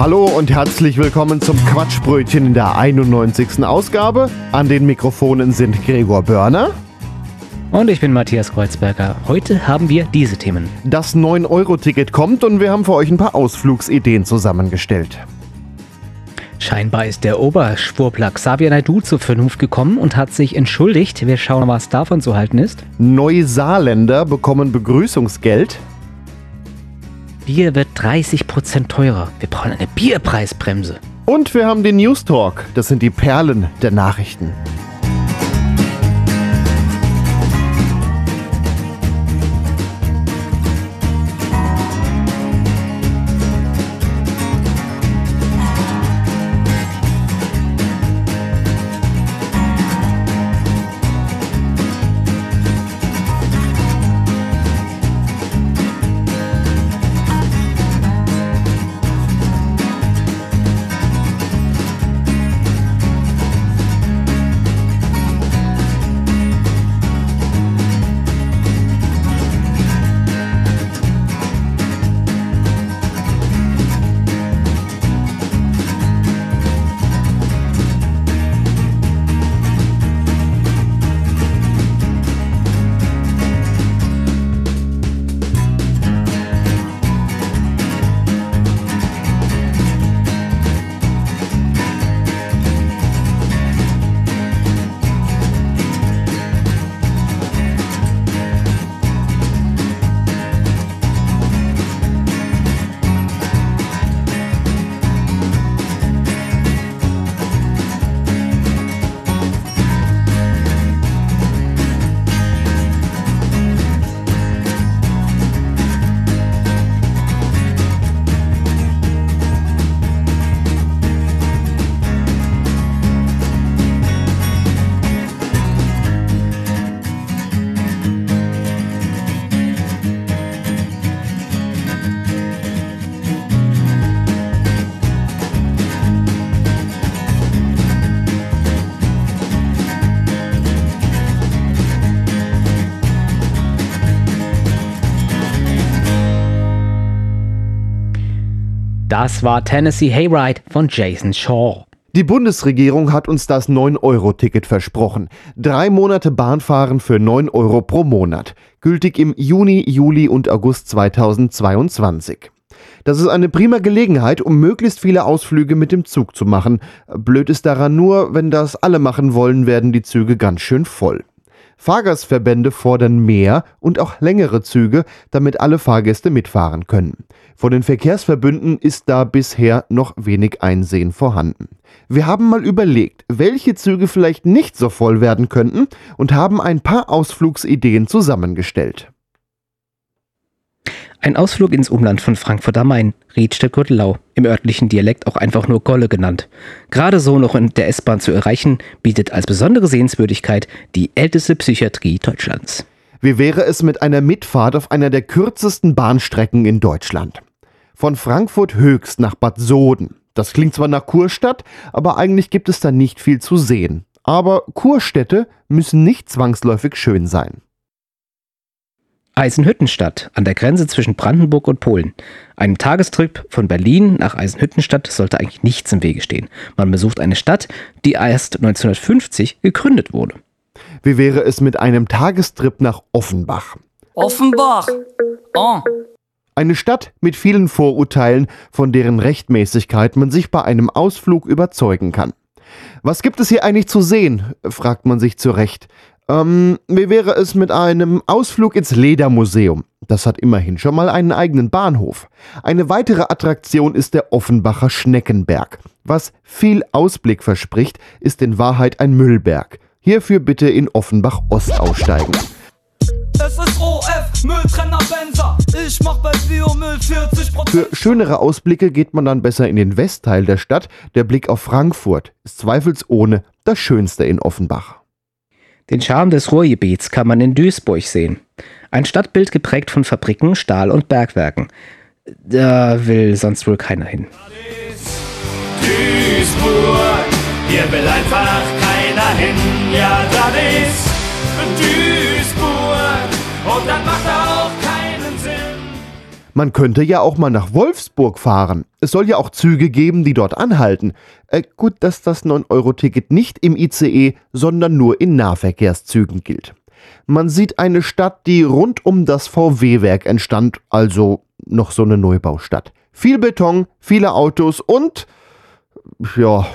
Hallo und herzlich willkommen zum Quatschbrötchen in der 91. Ausgabe. An den Mikrofonen sind Gregor Börner, Und ich bin Matthias Kreuzberger. Heute haben wir diese Themen. das 9-Euro-Ticket kommt und wir haben für euch ein paar Ausflugsideen zusammengestellt. Scheinbar ist der Oberschwurbler Xavier Naidu zur Vernunft gekommen und hat sich entschuldigt. Wir schauen, was davon zu halten ist. Neusaarländer bekommen Begrüßungsgeld. Bier wird 30% teurer. Wir brauchen eine Bierpreisbremse. Und wir haben den News Talk. Das sind die Perlen der Nachrichten. Das war Tennessee Hayride von Jason Shaw. Die Bundesregierung hat uns das 9-Euro-Ticket versprochen. Drei Monate Bahnfahren für 9 Euro pro Monat. Gültig im Juni, Juli und August 2022. Das ist eine prima Gelegenheit, um möglichst viele Ausflüge mit dem Zug zu machen. Blöd ist daran nur, wenn das alle machen wollen, werden die Züge ganz schön voll. Fahrgastverbände fordern mehr und auch längere Züge, damit alle Fahrgäste mitfahren können. Von den Verkehrsverbünden ist da bisher noch wenig Einsehen vorhanden. Wir haben mal überlegt, welche Züge vielleicht nicht so voll werden könnten und haben ein paar Ausflugsideen zusammengestellt. Ein Ausflug ins Umland von Frankfurt am Main, Riedstedt-Gürtelau, im örtlichen Dialekt auch einfach nur Golle genannt. Gerade so noch in der S-Bahn zu erreichen, bietet als besondere Sehenswürdigkeit die älteste Psychiatrie Deutschlands. Wie wäre es mit einer Mitfahrt auf einer der kürzesten Bahnstrecken in Deutschland? Von Frankfurt Höchst nach Bad Soden. Das klingt zwar nach Kurstadt, aber eigentlich gibt es da nicht viel zu sehen. Aber Kurstädte müssen nicht zwangsläufig schön sein. Eisenhüttenstadt an der Grenze zwischen Brandenburg und Polen. Einem Tagestrip von Berlin nach Eisenhüttenstadt sollte eigentlich nichts im Wege stehen. Man besucht eine Stadt, die erst 1950 gegründet wurde. Wie wäre es mit einem Tagestrip nach Offenbach? Offenbach. Oh, Eine Stadt mit vielen Vorurteilen, von deren Rechtmäßigkeit man sich bei einem Ausflug überzeugen kann. Was gibt es hier eigentlich zu sehen? fragt man sich zu Recht. Ähm, wie wäre es mit einem Ausflug ins Ledermuseum? Das hat immerhin schon mal einen eigenen Bahnhof. Eine weitere Attraktion ist der Offenbacher Schneckenberg. Was viel Ausblick verspricht, ist in Wahrheit ein Müllberg. Hierfür bitte in Offenbach Ost aussteigen. es ist OF. Mülltrenner Benzer. Ich mach bei Biomüll 40%. Für schönere Ausblicke geht man dann besser in den Westteil der Stadt. Der Blick auf Frankfurt ist zweifelsohne das Schönste in Offenbach. Den Charme des Ruhrgebiets kann man in Duisburg sehen. Ein Stadtbild geprägt von Fabriken, Stahl und Bergwerken. Da will sonst wohl keiner hin. Duisburg, hier will einfach keiner hin. Ja, das ist Duisburg und das macht Sinn. Man könnte ja auch mal nach Wolfsburg fahren. Es soll ja auch Züge geben, die dort anhalten. Äh, gut, dass das 9-Euro-Ticket nicht im ICE, sondern nur in Nahverkehrszügen gilt. Man sieht eine Stadt, die rund um das VW-Werk entstand, also noch so eine Neubaustadt. Viel Beton, viele Autos und ja,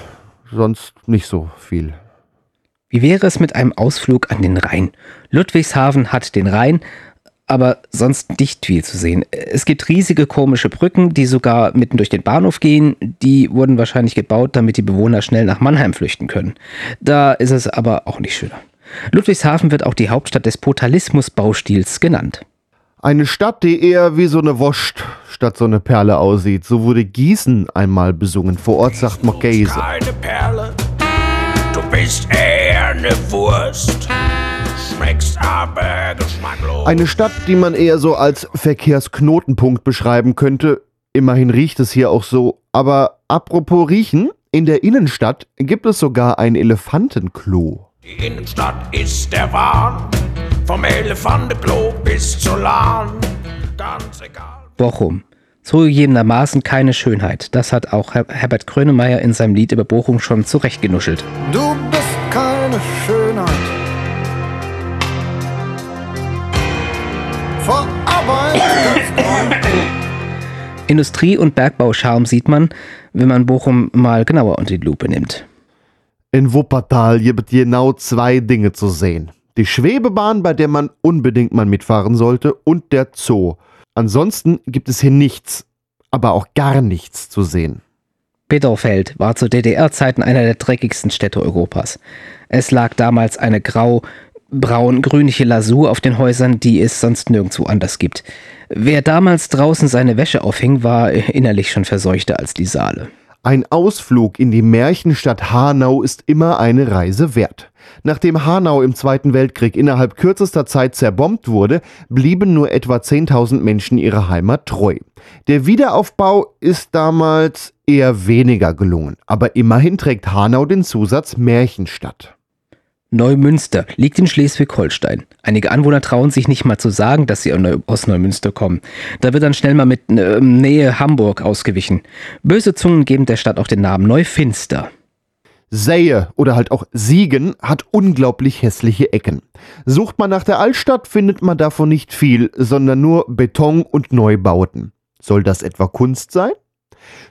sonst nicht so viel. Wie wäre es mit einem Ausflug an den Rhein? Ludwigshafen hat den Rhein, aber sonst nicht viel zu sehen. Es gibt riesige komische Brücken, die sogar mitten durch den Bahnhof gehen. Die wurden wahrscheinlich gebaut, damit die Bewohner schnell nach Mannheim flüchten können. Da ist es aber auch nicht schöner. Ludwigshafen wird auch die Hauptstadt des Potalismus-Baustils genannt. Eine Stadt, die eher wie so eine Wurst statt so eine Perle aussieht. So wurde Gießen einmal besungen. Vor Ort sagt man Käse. Keine Perle, du bist eher eine Wurst. Aber. Eine Stadt, die man eher so als Verkehrsknotenpunkt beschreiben könnte. Immerhin riecht es hier auch so. Aber apropos riechen, in der Innenstadt gibt es sogar ein Elefantenklo. Die Innenstadt ist der Wahn. Vom Elefantenklo bis zur Lahn. Ganz egal. Bochum. Zugegebenermaßen keine Schönheit. Das hat auch Her Herbert Grönemeyer in seinem Lied über Bochum schon zurechtgenuschelt. Du bist keine Schönheit. Industrie- und Bergbauscharm sieht man, wenn man Bochum mal genauer unter die Lupe nimmt. In Wuppertal gibt genau zwei Dinge zu sehen. Die Schwebebahn, bei der man unbedingt mal mitfahren sollte, und der Zoo. Ansonsten gibt es hier nichts, aber auch gar nichts zu sehen. Peterfeld war zu DDR-Zeiten einer der dreckigsten Städte Europas. Es lag damals eine grau, braun, grünliche Lasur auf den Häusern, die es sonst nirgendwo anders gibt. Wer damals draußen seine Wäsche aufhing, war innerlich schon verseuchter als die Saale. Ein Ausflug in die Märchenstadt Hanau ist immer eine Reise wert. Nachdem Hanau im Zweiten Weltkrieg innerhalb kürzester Zeit zerbombt wurde, blieben nur etwa 10.000 Menschen ihrer Heimat treu. Der Wiederaufbau ist damals eher weniger gelungen, aber immerhin trägt Hanau den Zusatz Märchenstadt. Neumünster liegt in Schleswig-Holstein. Einige Anwohner trauen sich nicht mal zu sagen, dass sie aus Neumünster kommen. Da wird dann schnell mal mit äh, Nähe Hamburg ausgewichen. Böse Zungen geben der Stadt auch den Namen Neufinster. Sähe oder halt auch Siegen hat unglaublich hässliche Ecken. Sucht man nach der Altstadt, findet man davon nicht viel, sondern nur Beton und Neubauten. Soll das etwa Kunst sein?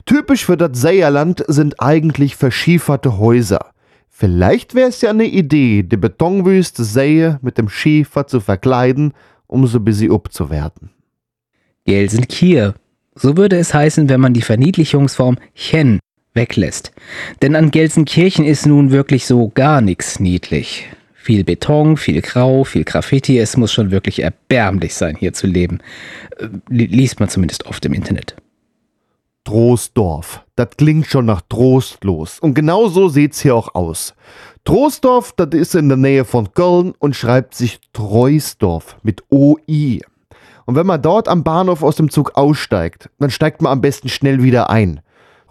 Typisch für das Säierland sind eigentlich verschieferte Häuser. Vielleicht wäre es ja eine Idee, die Betonwüste Sähe mit dem Schiefer zu verkleiden, um so busy abzuwerten. Gelsenkirchen. So würde es heißen, wenn man die Verniedlichungsform Chen weglässt. Denn an Gelsenkirchen ist nun wirklich so gar nichts niedlich. Viel Beton, viel Grau, viel Graffiti. Es muss schon wirklich erbärmlich sein, hier zu leben. Äh, Liest man zumindest oft im Internet. Troisdorf. Das klingt schon nach trostlos. Und genau so sieht's hier auch aus. Troisdorf, das ist in der Nähe von Köln und schreibt sich Treusdorf mit OI. Und wenn man dort am Bahnhof aus dem Zug aussteigt, dann steigt man am besten schnell wieder ein.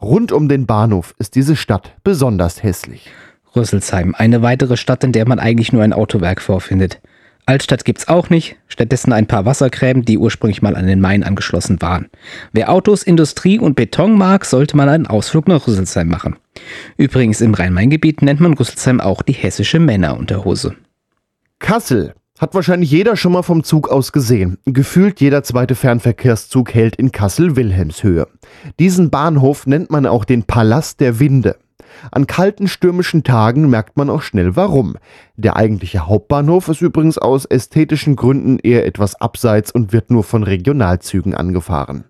Rund um den Bahnhof ist diese Stadt besonders hässlich. Rüsselsheim, eine weitere Stadt, in der man eigentlich nur ein Autowerk vorfindet. Altstadt gibt's auch nicht, stattdessen ein paar Wassergräben, die ursprünglich mal an den Main angeschlossen waren. Wer Autos, Industrie und Beton mag, sollte mal einen Ausflug nach Rüsselsheim machen. Übrigens im Rhein-Main-Gebiet nennt man Rüsselsheim auch die hessische Männerunterhose. Kassel hat wahrscheinlich jeder schon mal vom Zug aus gesehen. Gefühlt jeder zweite Fernverkehrszug hält in Kassel-Wilhelmshöhe. Diesen Bahnhof nennt man auch den Palast der Winde. An kalten stürmischen Tagen merkt man auch schnell warum. Der eigentliche Hauptbahnhof ist übrigens aus ästhetischen Gründen eher etwas abseits und wird nur von Regionalzügen angefahren.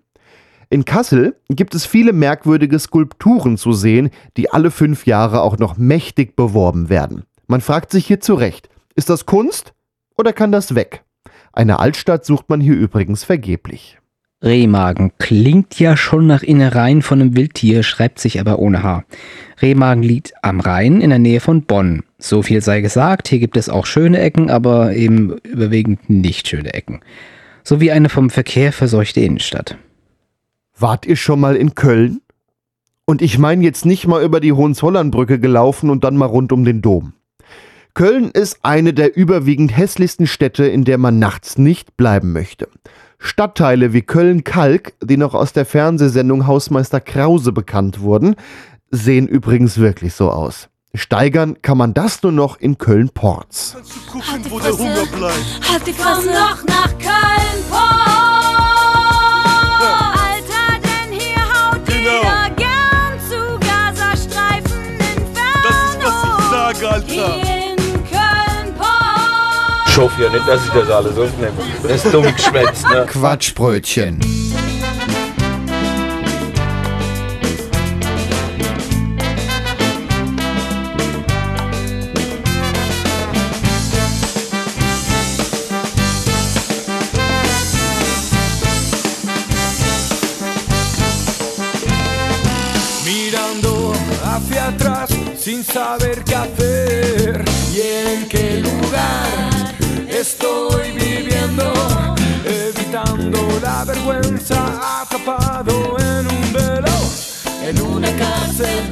In Kassel gibt es viele merkwürdige Skulpturen zu sehen, die alle fünf Jahre auch noch mächtig beworben werden. Man fragt sich hier zu Recht, ist das Kunst oder kann das weg? Eine Altstadt sucht man hier übrigens vergeblich. Rehmagen klingt ja schon nach Innereien von einem Wildtier, schreibt sich aber ohne Haar. Rehmagen liegt am Rhein in der Nähe von Bonn. So viel sei gesagt, hier gibt es auch schöne Ecken, aber eben überwiegend nicht schöne Ecken. Sowie eine vom Verkehr verseuchte Innenstadt. Wart ihr schon mal in Köln? Und ich meine jetzt nicht mal über die Hohenzollernbrücke gelaufen und dann mal rund um den Dom. Köln ist eine der überwiegend hässlichsten Städte, in der man nachts nicht bleiben möchte. Stadtteile wie Köln-Kalk, die noch aus der Fernsehsendung Hausmeister Krause bekannt wurden, sehen übrigens wirklich so aus. Steigern kann man das nur noch in Köln-Porz. Der Hunger bleibt. Halt die Fresse. Komm doch nach Köln, Ich hoffe ja nicht, dass ich das alles aufnehme. Das ist dumm geschwätzt, ne? Quatschbrötchen. Mirando hacia atrás sin saber qué hacer estoy viviendo, evitando la vergüenza, atrapado en un velo, en una cárcel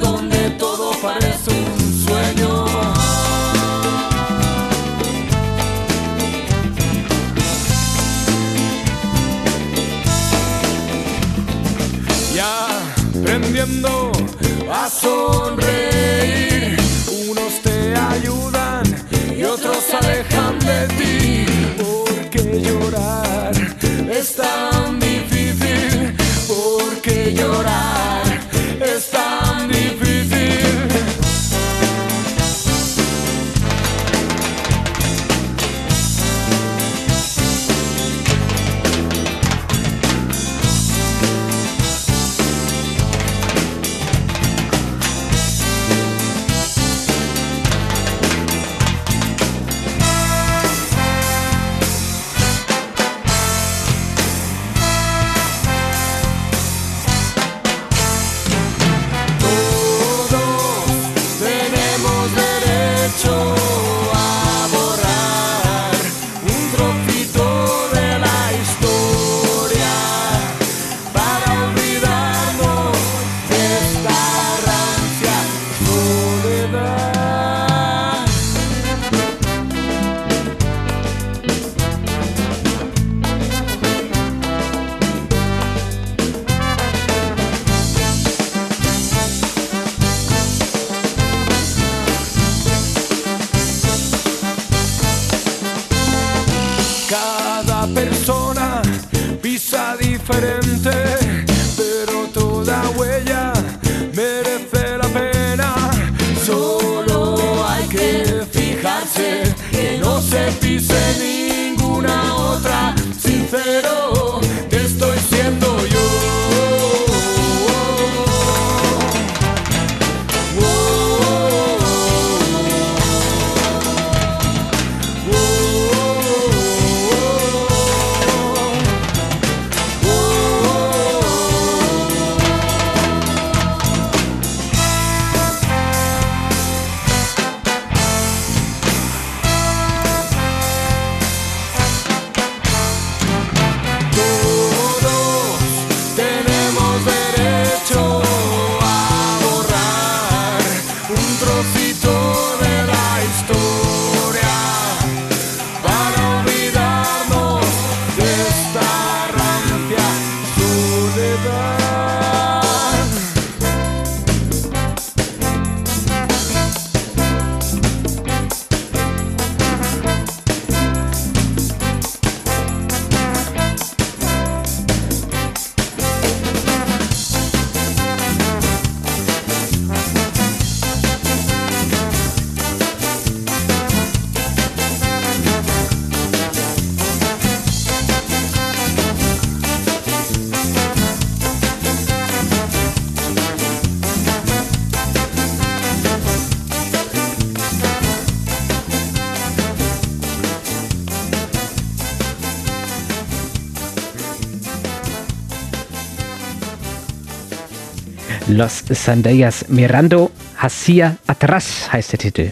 Los Sandallas Mirando Hacia Atras heißt der Titel.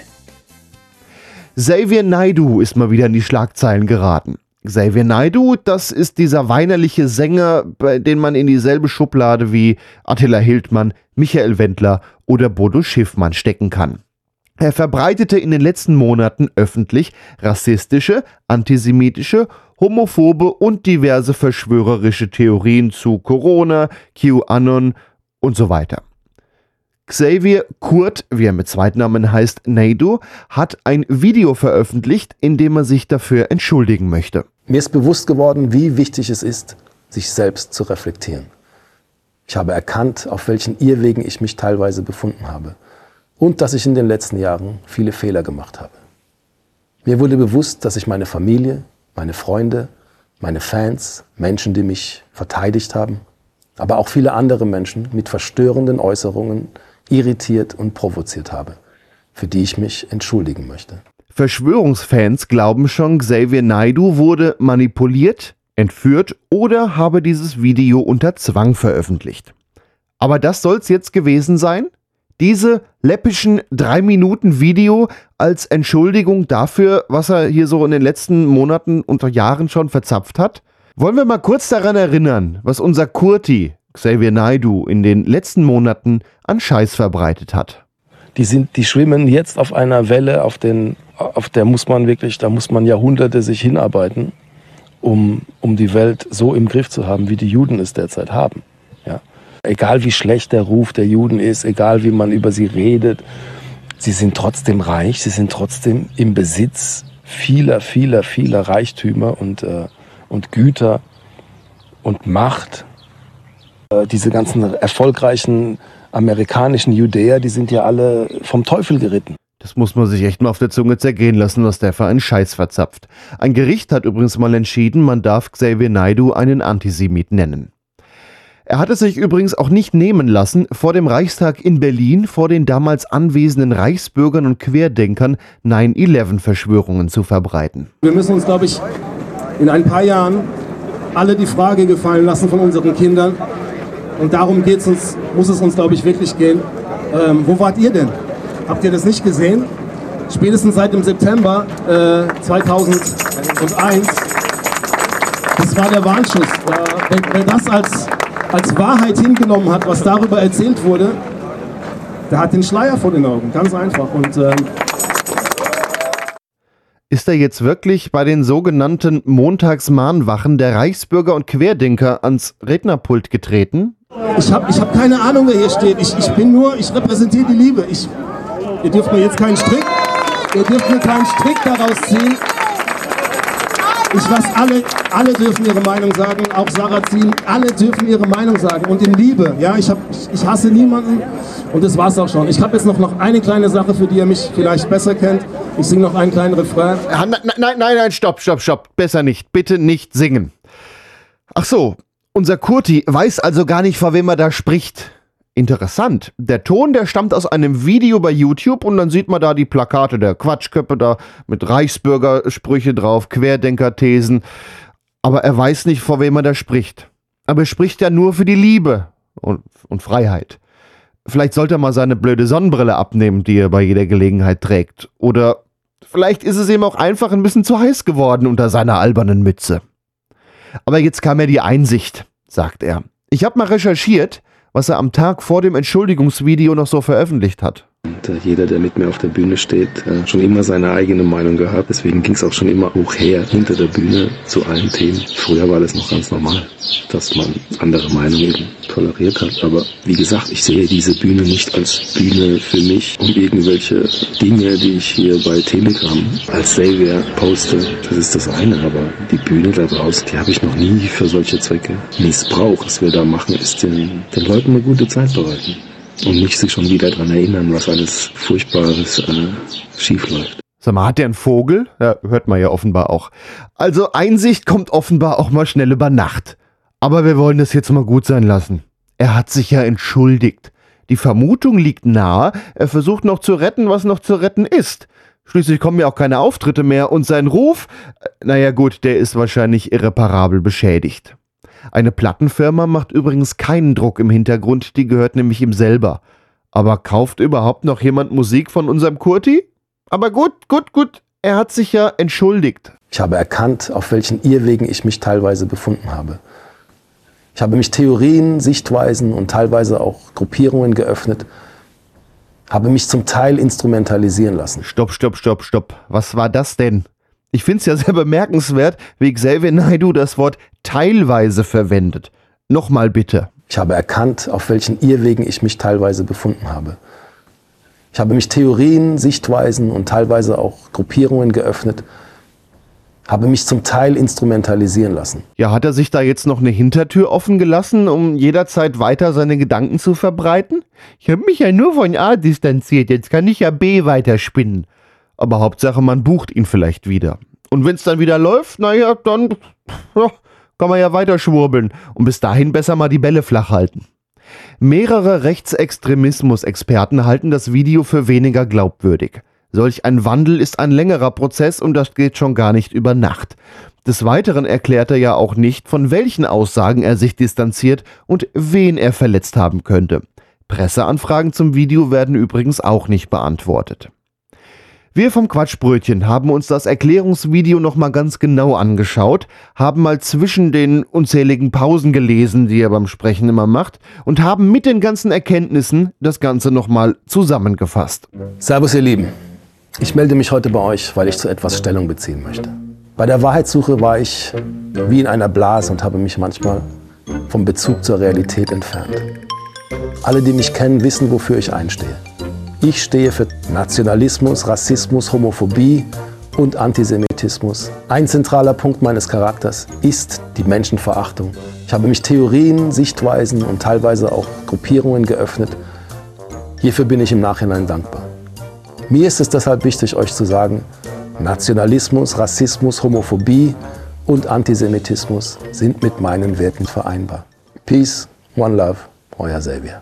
Xavier Naidu ist mal wieder in die Schlagzeilen geraten. Xavier Naidu, das ist dieser weinerliche Sänger, bei dem man in dieselbe Schublade wie Attila Hildmann, Michael Wendler oder Bodo Schiffmann stecken kann. Er verbreitete in den letzten Monaten öffentlich rassistische, antisemitische, homophobe und diverse verschwörerische Theorien zu Corona, QAnon und so weiter. Xavier Kurt, wie er mit Zweitnamen heißt, Naidu, hat ein Video veröffentlicht, in dem er sich dafür entschuldigen möchte. Mir ist bewusst geworden, wie wichtig es ist, sich selbst zu reflektieren. Ich habe erkannt, auf welchen Irrwegen ich mich teilweise befunden habe und dass ich in den letzten Jahren viele Fehler gemacht habe. Mir wurde bewusst, dass ich meine Familie, meine Freunde, meine Fans, Menschen, die mich verteidigt haben, aber auch viele andere Menschen mit verstörenden Äußerungen irritiert und provoziert habe, für die ich mich entschuldigen möchte. Verschwörungsfans glauben schon, Xavier Naidu wurde manipuliert, entführt oder habe dieses Video unter Zwang veröffentlicht. Aber das soll's jetzt gewesen sein? Diese läppischen drei Minuten Video als Entschuldigung dafür, was er hier so in den letzten Monaten und Jahren schon verzapft hat? Wollen wir mal kurz daran erinnern, was unser Kurti, Xavier Naidu, in den letzten Monaten an Scheiß verbreitet hat? Die, sind, die schwimmen jetzt auf einer Welle, auf, den, auf der muss man wirklich, da muss man Jahrhunderte sich hinarbeiten, um, um die Welt so im Griff zu haben, wie die Juden es derzeit haben. Ja? Egal wie schlecht der Ruf der Juden ist, egal wie man über sie redet, sie sind trotzdem reich, sie sind trotzdem im Besitz vieler, vieler, vieler Reichtümer und, äh, und Güter und Macht. Äh, diese ganzen erfolgreichen amerikanischen Judäer, die sind ja alle vom Teufel geritten. Das muss man sich echt mal auf der Zunge zergehen lassen, was der für einen Scheiß verzapft. Ein Gericht hat übrigens mal entschieden, man darf Xavier Naidu einen Antisemit nennen. Er hat es sich übrigens auch nicht nehmen lassen, vor dem Reichstag in Berlin vor den damals anwesenden Reichsbürgern und Querdenkern 9-11-Verschwörungen zu verbreiten. Wir müssen uns, glaube ich, in ein paar Jahren alle die Frage gefallen lassen von unseren Kindern, und darum geht's uns, muss es uns, glaube ich, wirklich gehen. Ähm, wo wart ihr denn? Habt ihr das nicht gesehen? Spätestens seit dem September äh, 2001. Das war der Warnschuss. Äh, wer, wer, das als, als Wahrheit hingenommen hat, was darüber erzählt wurde, der hat den Schleier vor den Augen. Ganz einfach. Und ähm, ist er jetzt wirklich bei den sogenannten Montagsmahnwachen der Reichsbürger und Querdenker ans Rednerpult getreten? Ich habe ich hab keine Ahnung, wer hier steht. Ich, ich bin nur, ich repräsentiere die Liebe. Ich, ihr dürft mir jetzt keinen Strick, ihr dürft mir keinen Strick daraus ziehen. Ich lasse alle, alle dürfen ihre Meinung sagen, auch Sarrazin, alle dürfen ihre Meinung sagen und in Liebe. Ja, ich, hab, ich hasse niemanden und das war's auch schon. Ich habe jetzt noch, noch eine kleine Sache, für die ihr mich vielleicht besser kennt. Ich singe noch einen kleinen Refrain. Nein, nein, nein, nein, stopp, stopp, stopp. Besser nicht. Bitte nicht singen. Ach so, unser Kurti weiß also gar nicht, vor wem er da spricht. Interessant. Der Ton, der stammt aus einem Video bei YouTube und dann sieht man da die Plakate der Quatschköppe da mit Reichsbürgersprüche drauf, Querdenker-Thesen. Aber er weiß nicht, vor wem er da spricht. Aber er spricht ja nur für die Liebe und, und Freiheit. Vielleicht sollte er mal seine blöde Sonnenbrille abnehmen, die er bei jeder Gelegenheit trägt. Oder vielleicht ist es ihm auch einfach ein bisschen zu heiß geworden unter seiner albernen Mütze. Aber jetzt kam mir die Einsicht, sagt er. Ich habe mal recherchiert, was er am Tag vor dem Entschuldigungsvideo noch so veröffentlicht hat. Und äh, jeder, der mit mir auf der Bühne steht, äh, schon immer seine eigene Meinung gehabt. Deswegen ging es auch schon immer hoch her hinter der Bühne zu allen Themen. Früher war das noch ganz normal, dass man andere Meinungen eben toleriert hat. Aber wie gesagt, ich sehe diese Bühne nicht als Bühne für mich, um irgendwelche Dinge, die ich hier bei Telegram als Savior poste. Das ist das eine. Aber die Bühne da draußen, die habe ich noch nie für solche Zwecke missbraucht. Was wir da machen, ist den, den Leuten eine gute Zeit bereiten und nicht sich schon wieder daran erinnern, was alles Furchtbares äh, schief läuft. Sag mal, hat der einen Vogel? Ja, hört man ja offenbar auch. Also Einsicht kommt offenbar auch mal schnell über Nacht. Aber wir wollen das jetzt mal gut sein lassen. Er hat sich ja entschuldigt. Die Vermutung liegt nahe, er versucht noch zu retten, was noch zu retten ist. Schließlich kommen ja auch keine Auftritte mehr und sein Ruf, naja gut, der ist wahrscheinlich irreparabel beschädigt. Eine Plattenfirma macht übrigens keinen Druck im Hintergrund, die gehört nämlich ihm selber. Aber kauft überhaupt noch jemand Musik von unserem Kurti? Aber gut, gut, gut, er hat sich ja entschuldigt. Ich habe erkannt, auf welchen Irrwegen ich mich teilweise befunden habe. Ich habe mich Theorien, Sichtweisen und teilweise auch Gruppierungen geöffnet, habe mich zum Teil instrumentalisieren lassen. Stopp, stopp, stopp, stopp. Was war das denn? Ich finde es ja sehr bemerkenswert, wie Xavier Naidu das Wort teilweise verwendet. Nochmal bitte. Ich habe erkannt, auf welchen Irrwegen ich mich teilweise befunden habe. Ich habe mich Theorien, Sichtweisen und teilweise auch Gruppierungen geöffnet, habe mich zum Teil instrumentalisieren lassen. Ja, hat er sich da jetzt noch eine Hintertür offen gelassen, um jederzeit weiter seine Gedanken zu verbreiten? Ich habe mich ja nur von A distanziert, jetzt kann ich ja B weiterspinnen. Aber Hauptsache, man bucht ihn vielleicht wieder. Und wenn es dann wieder läuft, naja, dann ja, kann man ja weiter schwurbeln und bis dahin besser mal die Bälle flach halten. Mehrere Rechtsextremismus-Experten halten das Video für weniger glaubwürdig. Solch ein Wandel ist ein längerer Prozess und das geht schon gar nicht über Nacht. Des Weiteren erklärt er ja auch nicht, von welchen Aussagen er sich distanziert und wen er verletzt haben könnte. Presseanfragen zum Video werden übrigens auch nicht beantwortet. Wir vom Quatschbrötchen haben uns das Erklärungsvideo nochmal ganz genau angeschaut, haben mal zwischen den unzähligen Pausen gelesen, die er beim Sprechen immer macht, und haben mit den ganzen Erkenntnissen das Ganze nochmal zusammengefasst. Servus ihr Lieben. Ich melde mich heute bei euch, weil ich zu etwas Stellung beziehen möchte. Bei der Wahrheitssuche war ich wie in einer Blase und habe mich manchmal vom Bezug zur Realität entfernt. Alle, die mich kennen, wissen, wofür ich einstehe. Ich stehe für Nationalismus, Rassismus, Homophobie und Antisemitismus. Ein zentraler Punkt meines Charakters ist die Menschenverachtung. Ich habe mich Theorien, Sichtweisen und teilweise auch Gruppierungen geöffnet. Hierfür bin ich im Nachhinein dankbar. Mir ist es deshalb wichtig, euch zu sagen, Nationalismus, Rassismus, Homophobie und Antisemitismus sind mit meinen Werten vereinbar. Peace, One Love, euer Xavier.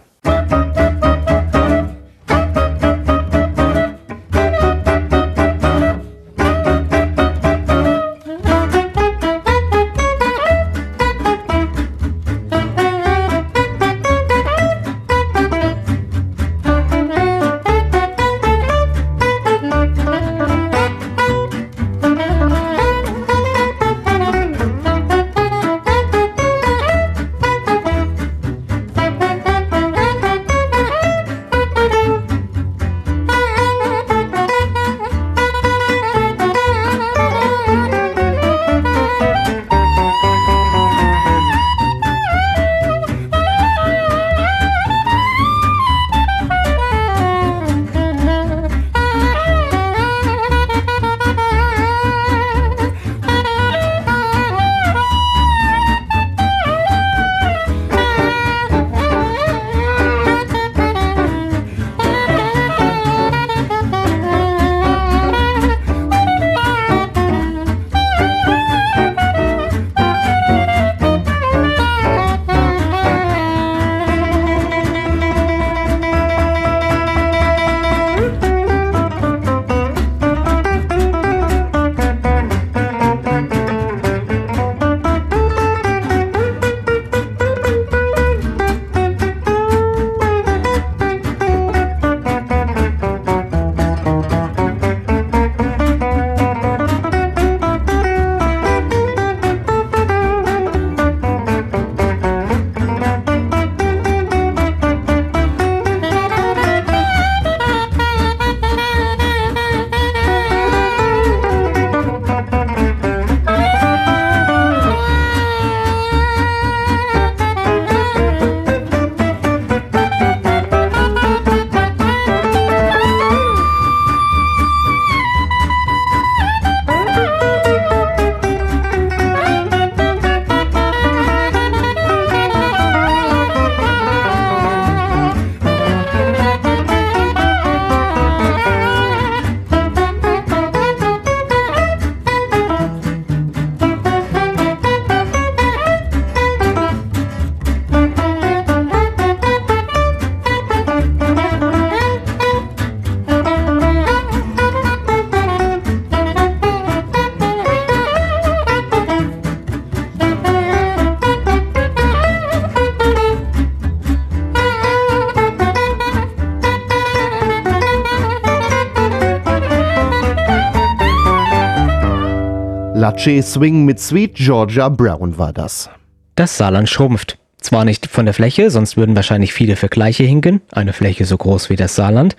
Lache Swing mit Sweet Georgia Brown war das. Das Saarland schrumpft. Zwar nicht von der Fläche, sonst würden wahrscheinlich viele Vergleiche hinken, eine Fläche so groß wie das Saarland.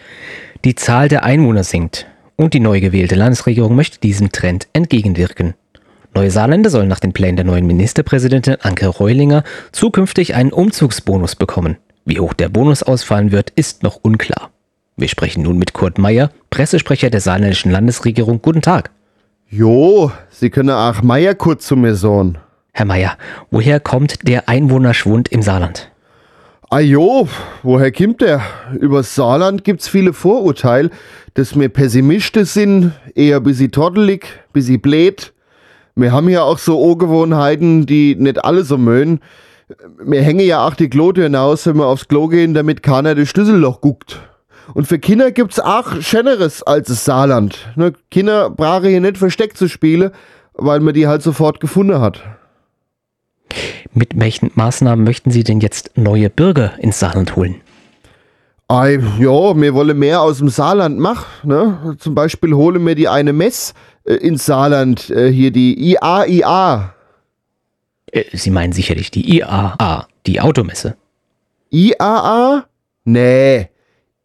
Die Zahl der Einwohner sinkt und die neu gewählte Landesregierung möchte diesem Trend entgegenwirken. Neue Saarländer sollen nach den Plänen der neuen Ministerpräsidentin Anke Reulinger zukünftig einen Umzugsbonus bekommen. Wie hoch der Bonus ausfallen wird, ist noch unklar. Wir sprechen nun mit Kurt Meyer, Pressesprecher der saarländischen Landesregierung. Guten Tag. Jo, Sie können auch Meyer kurz zu mir sagen. Herr Meyer, woher kommt der Einwohnerschwund im Saarland? Ajo, woher kommt der? Über Saarland gibt's viele Vorurteile, dass wir Pessimisten sind, eher bisschen toddelig, bisschen blöd. Wir haben ja auch so Angewohnheiten, die nicht alle so mögen. Wir hängen ja auch die Klotür hinaus, wenn wir aufs Klo gehen, damit keiner das Schlüsselloch guckt. Und für Kinder gibt's auch Schöneres als das Saarland. Ne, Kinder brauchen hier nicht versteckt zu spielen, weil man die halt sofort gefunden hat. Mit welchen Maßnahmen möchten Sie denn jetzt neue Bürger ins Saarland holen? Ei, ja, wir wollen mehr aus dem Saarland machen. Ne? Zum Beispiel holen wir die eine Mess äh, ins Saarland, äh, hier die IAIA. Äh, Sie meinen sicherlich die IAA, die Automesse. IAA? Nee.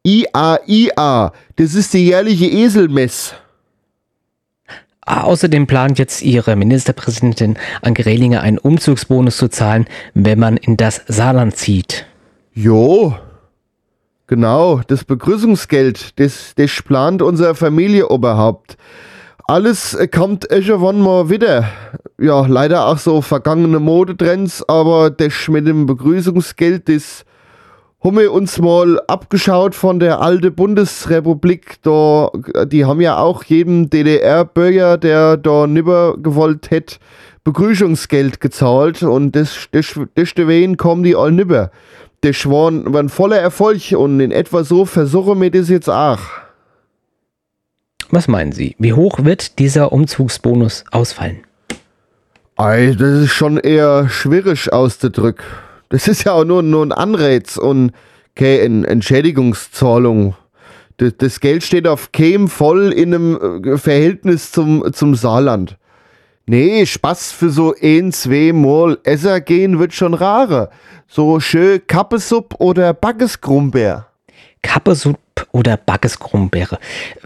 IAIA. Das ist die jährliche Eselmess. Außerdem plant jetzt Ihre Ministerpräsidentin Anke Rehlinger einen Umzugsbonus zu zahlen, wenn man in das Saarland zieht. Jo. Genau, das Begrüßungsgeld, das, das plant unser Familienoberhaupt. Alles äh, kommt irgendwann mal wieder. Ja, leider auch so vergangene Modetrends, aber das mit dem Begrüßungsgeld, das haben wir uns mal abgeschaut von der alten Bundesrepublik. Da, die haben ja auch jedem DDR-Bürger, der da nimmer gewollt hätte, Begrüßungsgeld gezahlt und das, das, deswegen kommen die all nimmer. Das war ein, war ein voller Erfolg und in etwa so versuchen wir das jetzt auch. Was meinen Sie? Wie hoch wird dieser Umzugsbonus ausfallen? Ei, das ist schon eher schwierig auszudrücken. Das ist ja auch nur, nur ein Anreiz und keine Entschädigungszahlung. Das, das Geld steht auf keinem voll in einem äh, Verhältnis zum, zum Saarland. Nee, Spaß für so ein, zwei Mal Esser gehen wird schon rarer. So schön Kappesupp oder Backesgrumbeer. Kappesupp oder Backesgrumbeere.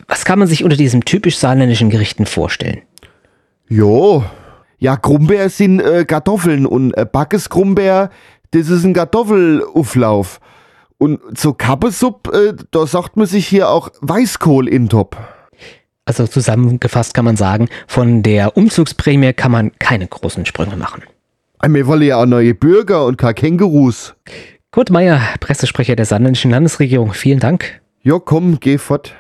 Was kann man sich unter diesen typisch saarländischen Gerichten vorstellen? Jo, ja, Grumbeer sind äh, Kartoffeln und äh, Backesgrumbeer, das ist ein Kartoffelauflauf. Und zur Kappesupp, äh, da sagt man sich hier auch Weißkohl in Top. Also zusammengefasst kann man sagen, von der Umzugsprämie kann man keine großen Sprünge machen. Wir wollen ja auch neue Bürger und keine Kängurus. Kurt Meier, Pressesprecher der saarländischen Landesregierung, vielen Dank. Ja, komm, geh fort.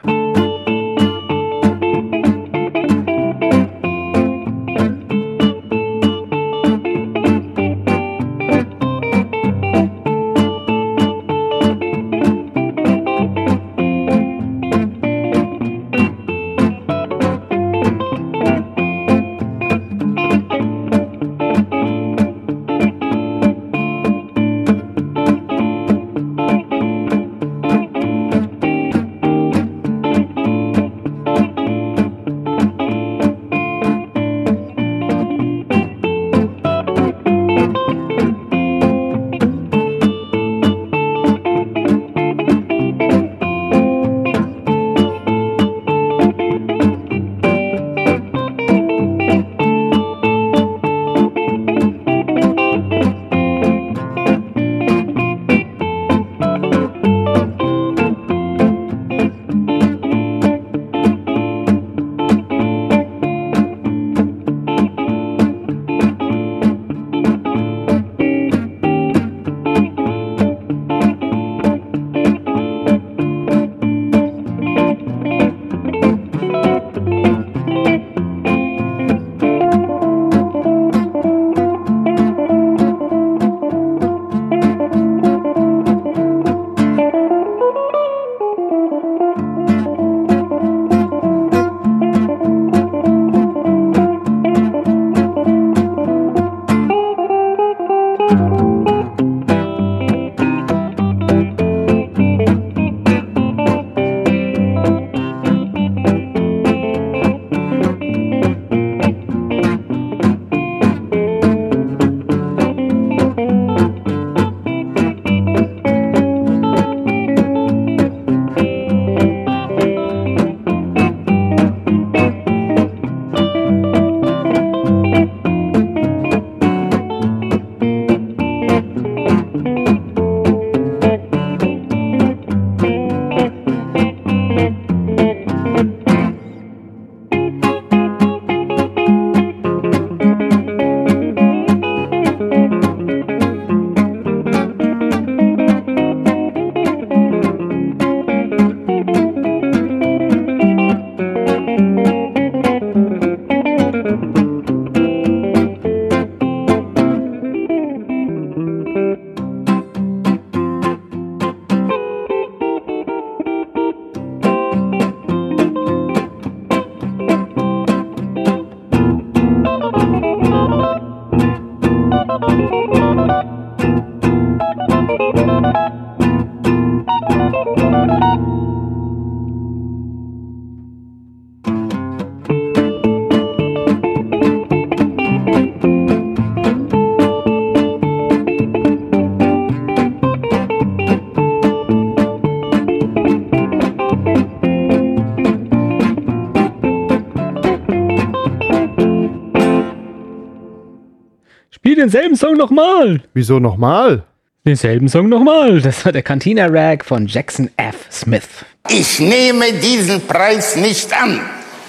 Denselben Song nochmal. Wieso nochmal? Denselben Song nochmal. Das war der Cantina Rag von Jackson F. Smith. Ich nehme diesen Preis nicht an.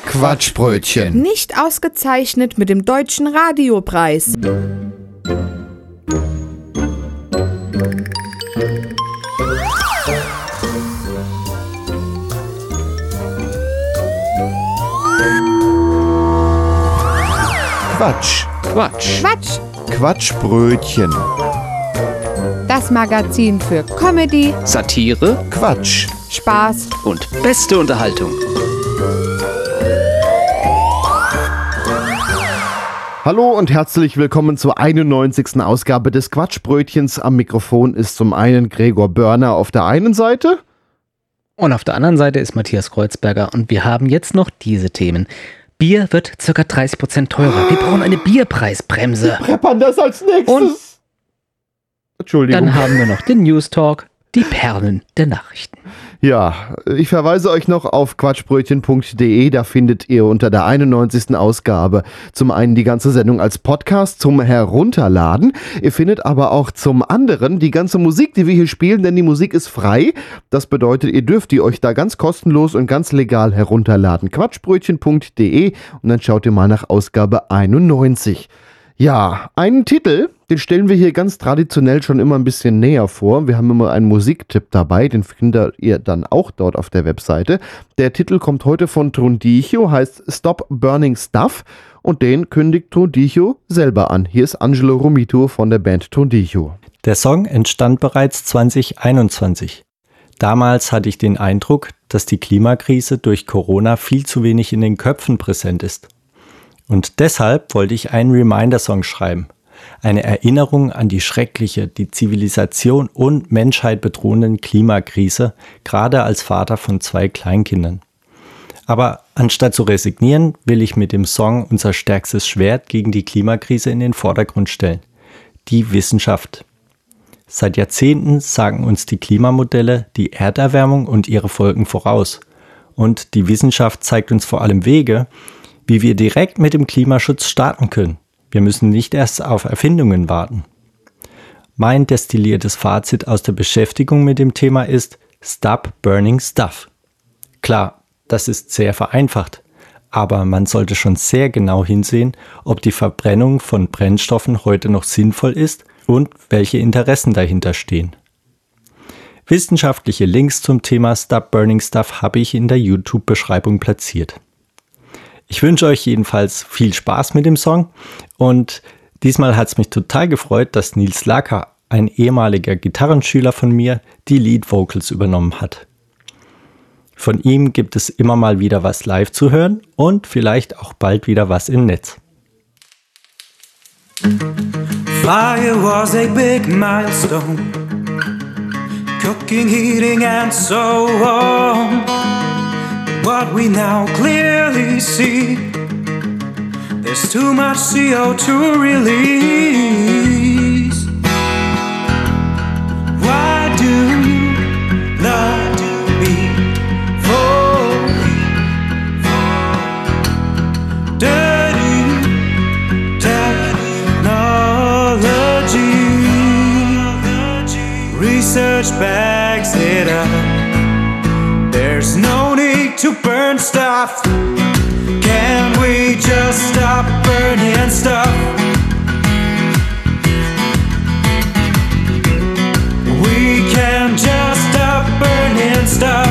Quatschbrötchen. Nicht ausgezeichnet mit dem Deutschen Radiopreis. Quatsch. Quatsch. Quatsch. Quatschbrötchen. Das Magazin für Comedy, Satire, Quatsch. Spaß und beste Unterhaltung. Hallo und herzlich willkommen zur 91. Ausgabe des Quatschbrötchens. Am Mikrofon ist zum einen Gregor Börner auf der einen Seite. Und auf der anderen Seite ist Matthias Kreuzberger und wir haben jetzt noch diese Themen. Bier wird ca. 30% teurer. Wir brauchen eine Bierpreisbremse. Preppern das als nächstes. Und Entschuldigung. dann haben wir noch den News Talk, die Perlen der Nachrichten. Ja, ich verweise euch noch auf quatschbrötchen.de, da findet ihr unter der 91. Ausgabe zum einen die ganze Sendung als Podcast zum Herunterladen. Ihr findet aber auch zum anderen die ganze Musik, die wir hier spielen, denn die Musik ist frei. Das bedeutet, ihr dürft die euch da ganz kostenlos und ganz legal herunterladen. quatschbrötchen.de und dann schaut ihr mal nach Ausgabe 91. Ja, einen Titel, den stellen wir hier ganz traditionell schon immer ein bisschen näher vor. Wir haben immer einen Musiktipp dabei, den findet ihr dann auch dort auf der Webseite. Der Titel kommt heute von Trondicho, heißt Stop Burning Stuff und den kündigt Trondicho selber an. Hier ist Angelo Romito von der Band Trondicho. Der Song entstand bereits 2021. Damals hatte ich den Eindruck, dass die Klimakrise durch Corona viel zu wenig in den Köpfen präsent ist. Und deshalb wollte ich einen Reminder-Song schreiben. Eine Erinnerung an die schreckliche, die Zivilisation und Menschheit bedrohenden Klimakrise, gerade als Vater von zwei Kleinkindern. Aber anstatt zu resignieren, will ich mit dem Song unser stärkstes Schwert gegen die Klimakrise in den Vordergrund stellen. Die Wissenschaft. Seit Jahrzehnten sagen uns die Klimamodelle die Erderwärmung und ihre Folgen voraus. Und die Wissenschaft zeigt uns vor allem Wege, wie wir direkt mit dem Klimaschutz starten können. Wir müssen nicht erst auf Erfindungen warten. Mein destilliertes Fazit aus der Beschäftigung mit dem Thema ist Stop Burning Stuff. Klar, das ist sehr vereinfacht, aber man sollte schon sehr genau hinsehen, ob die Verbrennung von Brennstoffen heute noch sinnvoll ist und welche Interessen dahinter stehen. Wissenschaftliche Links zum Thema Stop Burning Stuff habe ich in der YouTube-Beschreibung platziert. Ich wünsche euch jedenfalls viel Spaß mit dem Song und diesmal hat es mich total gefreut, dass Nils Lacker, ein ehemaliger Gitarrenschüler von mir, die Lead Vocals übernommen hat. Von ihm gibt es immer mal wieder was live zu hören und vielleicht auch bald wieder was im Netz. Fire was a big milestone. Cooking, heating, and so on. What we now clearly see there's too much CO2 release. Why do you love me for dirty technology? Research backs it up. To burn stuff. Can we just stop burning stuff? We can just stop burning stuff.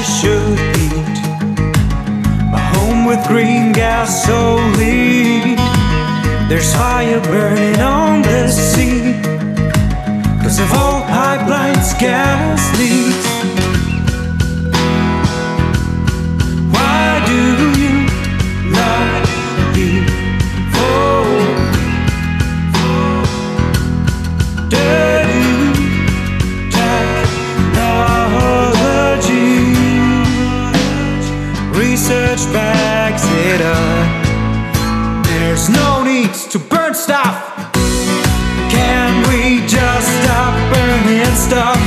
I should heat my home with green gasoline. There's fire burning on the sea. Cause of all pipelines, gas leaks. Research backs it up. There's no need to burn stuff. Can we just stop burning stuff?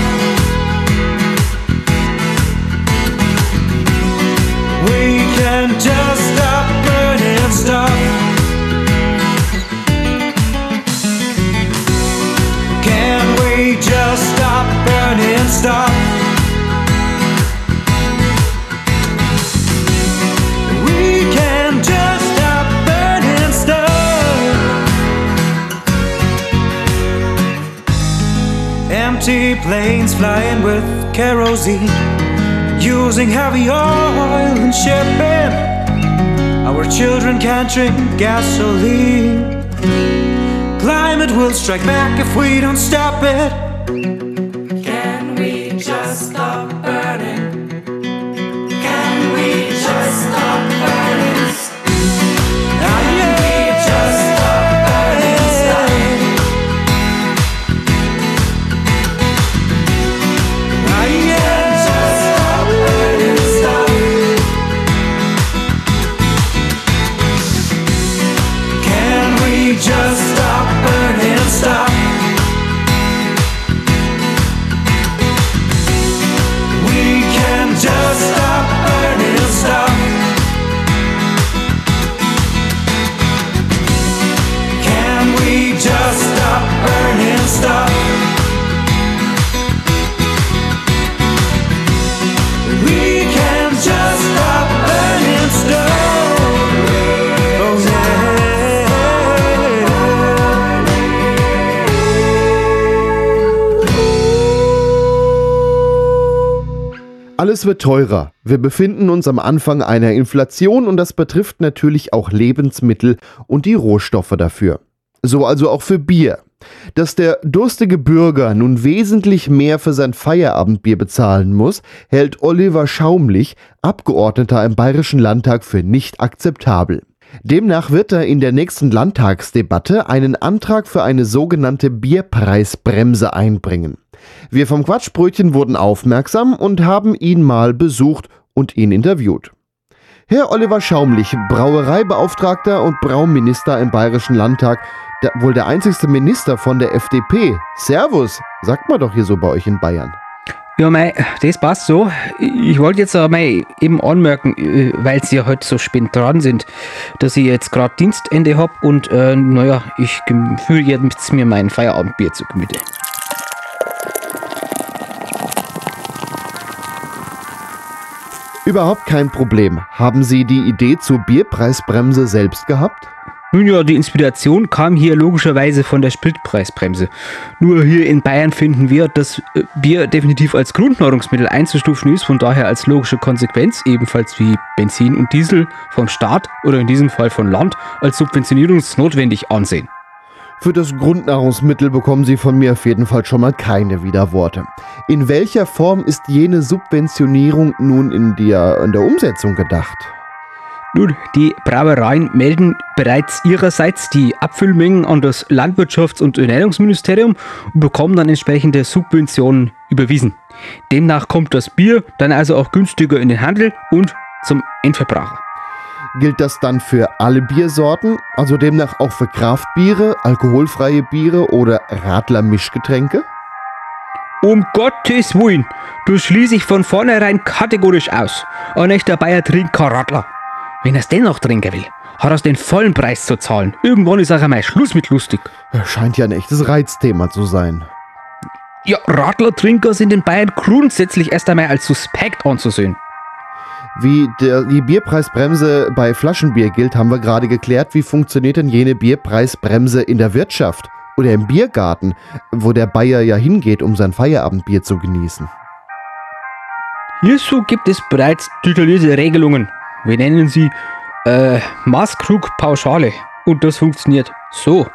Flying with kerosene, using heavy oil and shipping. Our children can't drink gasoline. Climate will strike back if we don't stop it. Alles wird teurer. Wir befinden uns am Anfang einer Inflation und das betrifft natürlich auch Lebensmittel und die Rohstoffe dafür. So also auch für Bier. Dass der durstige Bürger nun wesentlich mehr für sein Feierabendbier bezahlen muss, hält Oliver Schaumlich, Abgeordneter im Bayerischen Landtag, für nicht akzeptabel. Demnach wird er in der nächsten Landtagsdebatte einen Antrag für eine sogenannte Bierpreisbremse einbringen. Wir vom Quatschbrötchen wurden aufmerksam und haben ihn mal besucht und ihn interviewt. Herr Oliver Schaumlich, Brauereibeauftragter und Brauminister im Bayerischen Landtag, der, wohl der einzigste Minister von der FDP. Servus, sagt man doch hier so bei euch in Bayern. Ja, mei, das passt so. Ich wollte jetzt aber mal eben anmerken, äh, weil Sie ja heute so spät dran sind, dass ich jetzt gerade Dienstende hab und äh, naja, ich führe jetzt mir mein Feierabendbier zu Gemüte. Überhaupt kein Problem. Haben Sie die Idee zur Bierpreisbremse selbst gehabt? Nun ja, die Inspiration kam hier logischerweise von der Spritpreisbremse. Nur hier in Bayern finden wir, dass äh, Bier definitiv als Grundnahrungsmittel einzustufen ist, von daher als logische Konsequenz, ebenfalls wie Benzin und Diesel, vom Staat oder in diesem Fall von Land als subventionierungsnotwendig ansehen. Für das Grundnahrungsmittel bekommen Sie von mir auf jeden Fall schon mal keine Widerworte. In welcher Form ist jene Subventionierung nun in der, in der Umsetzung gedacht? Nun, die Brauereien melden bereits ihrerseits die Abfüllmengen an das Landwirtschafts- und Ernährungsministerium und bekommen dann entsprechende Subventionen überwiesen. Demnach kommt das Bier dann also auch günstiger in den Handel und zum Endverbraucher. Gilt das dann für alle Biersorten, also demnach auch für Kraftbiere, alkoholfreie Biere oder Radler-Mischgetränke? Um Gottes Willen, das schließe ich von vornherein kategorisch aus. Ein echter Bayer trinkt kein Radler. Wenn er es dennoch trinken will, hat er den vollen Preis zu zahlen. Irgendwann ist auch einmal Schluss mit lustig. Scheint ja ein echtes Reizthema zu sein. Ja, Radlertrinker sind in Bayern grundsätzlich erst einmal als suspekt anzusehen. Wie der, die Bierpreisbremse bei Flaschenbier gilt, haben wir gerade geklärt. Wie funktioniert denn jene Bierpreisbremse in der Wirtschaft oder im Biergarten, wo der Bayer ja hingeht, um sein Feierabendbier zu genießen? Hierzu gibt es bereits detaillierte Regelungen. Wir nennen sie äh, Maßkrug-Pauschale. Und das funktioniert So.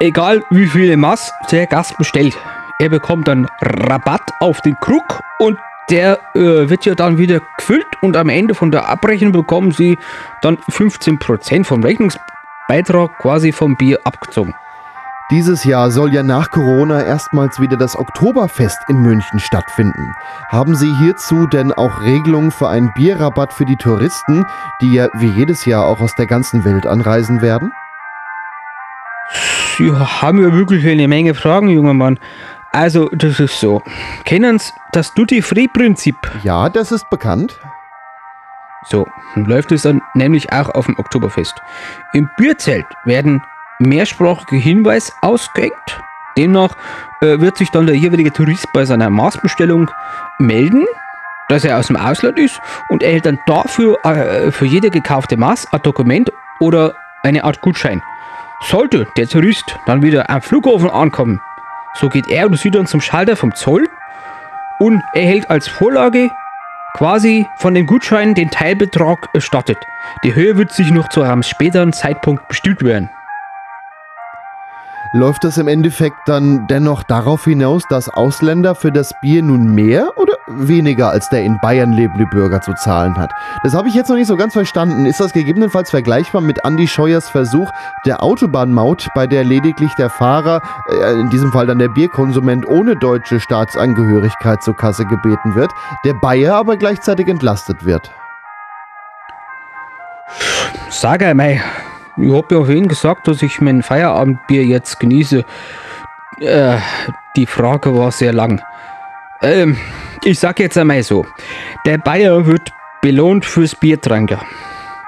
Egal wie viele Maß der Gast bestellt, er bekommt dann Rabatt auf den Krug und der äh, wird ja dann wieder gefüllt und am Ende von der Abrechnung bekommen Sie dann 15% vom Rechnungsbeitrag quasi vom Bier abgezogen. Dieses Jahr soll ja nach Corona erstmals wieder das Oktoberfest in München stattfinden. Haben Sie hierzu denn auch Regelungen für einen Bierrabatt für die Touristen, die ja wie jedes Jahr auch aus der ganzen Welt anreisen werden? Sie haben ja wirklich eine Menge Fragen, junger Mann. Also, das ist so. Kennen Sie das Duty-Free-Prinzip? Ja, das ist bekannt. So, läuft es dann nämlich auch auf dem Oktoberfest. Im Bierzelt werden mehrsprachige Hinweise ausgehängt. Demnach äh, wird sich dann der jeweilige Tourist bei seiner Maßbestellung melden, dass er aus dem Ausland ist und erhält dann dafür äh, für jede gekaufte Maß ein Dokument oder eine Art Gutschein. Sollte der Tourist dann wieder am Flughafen ankommen, so geht er oder sie dann zum Schalter vom Zoll und erhält als Vorlage quasi von dem Gutschein den Teilbetrag erstattet. Die Höhe wird sich noch zu einem späteren Zeitpunkt bestimmt werden. Läuft das im Endeffekt dann dennoch darauf hinaus, dass Ausländer für das Bier nun mehr oder weniger als der in Bayern lebende Bürger zu zahlen hat? Das habe ich jetzt noch nicht so ganz verstanden. Ist das gegebenenfalls vergleichbar mit Andy Scheuers Versuch der Autobahnmaut, bei der lediglich der Fahrer, äh, in diesem Fall dann der Bierkonsument ohne deutsche Staatsangehörigkeit zur Kasse gebeten wird, der Bayer aber gleichzeitig entlastet wird? Sag einmal, ich habe ja vorhin gesagt, dass ich mein Feierabendbier jetzt genieße. Äh, die Frage war sehr lang. Ähm, ich sag jetzt einmal so: Der Bayer wird belohnt fürs Biertrinken.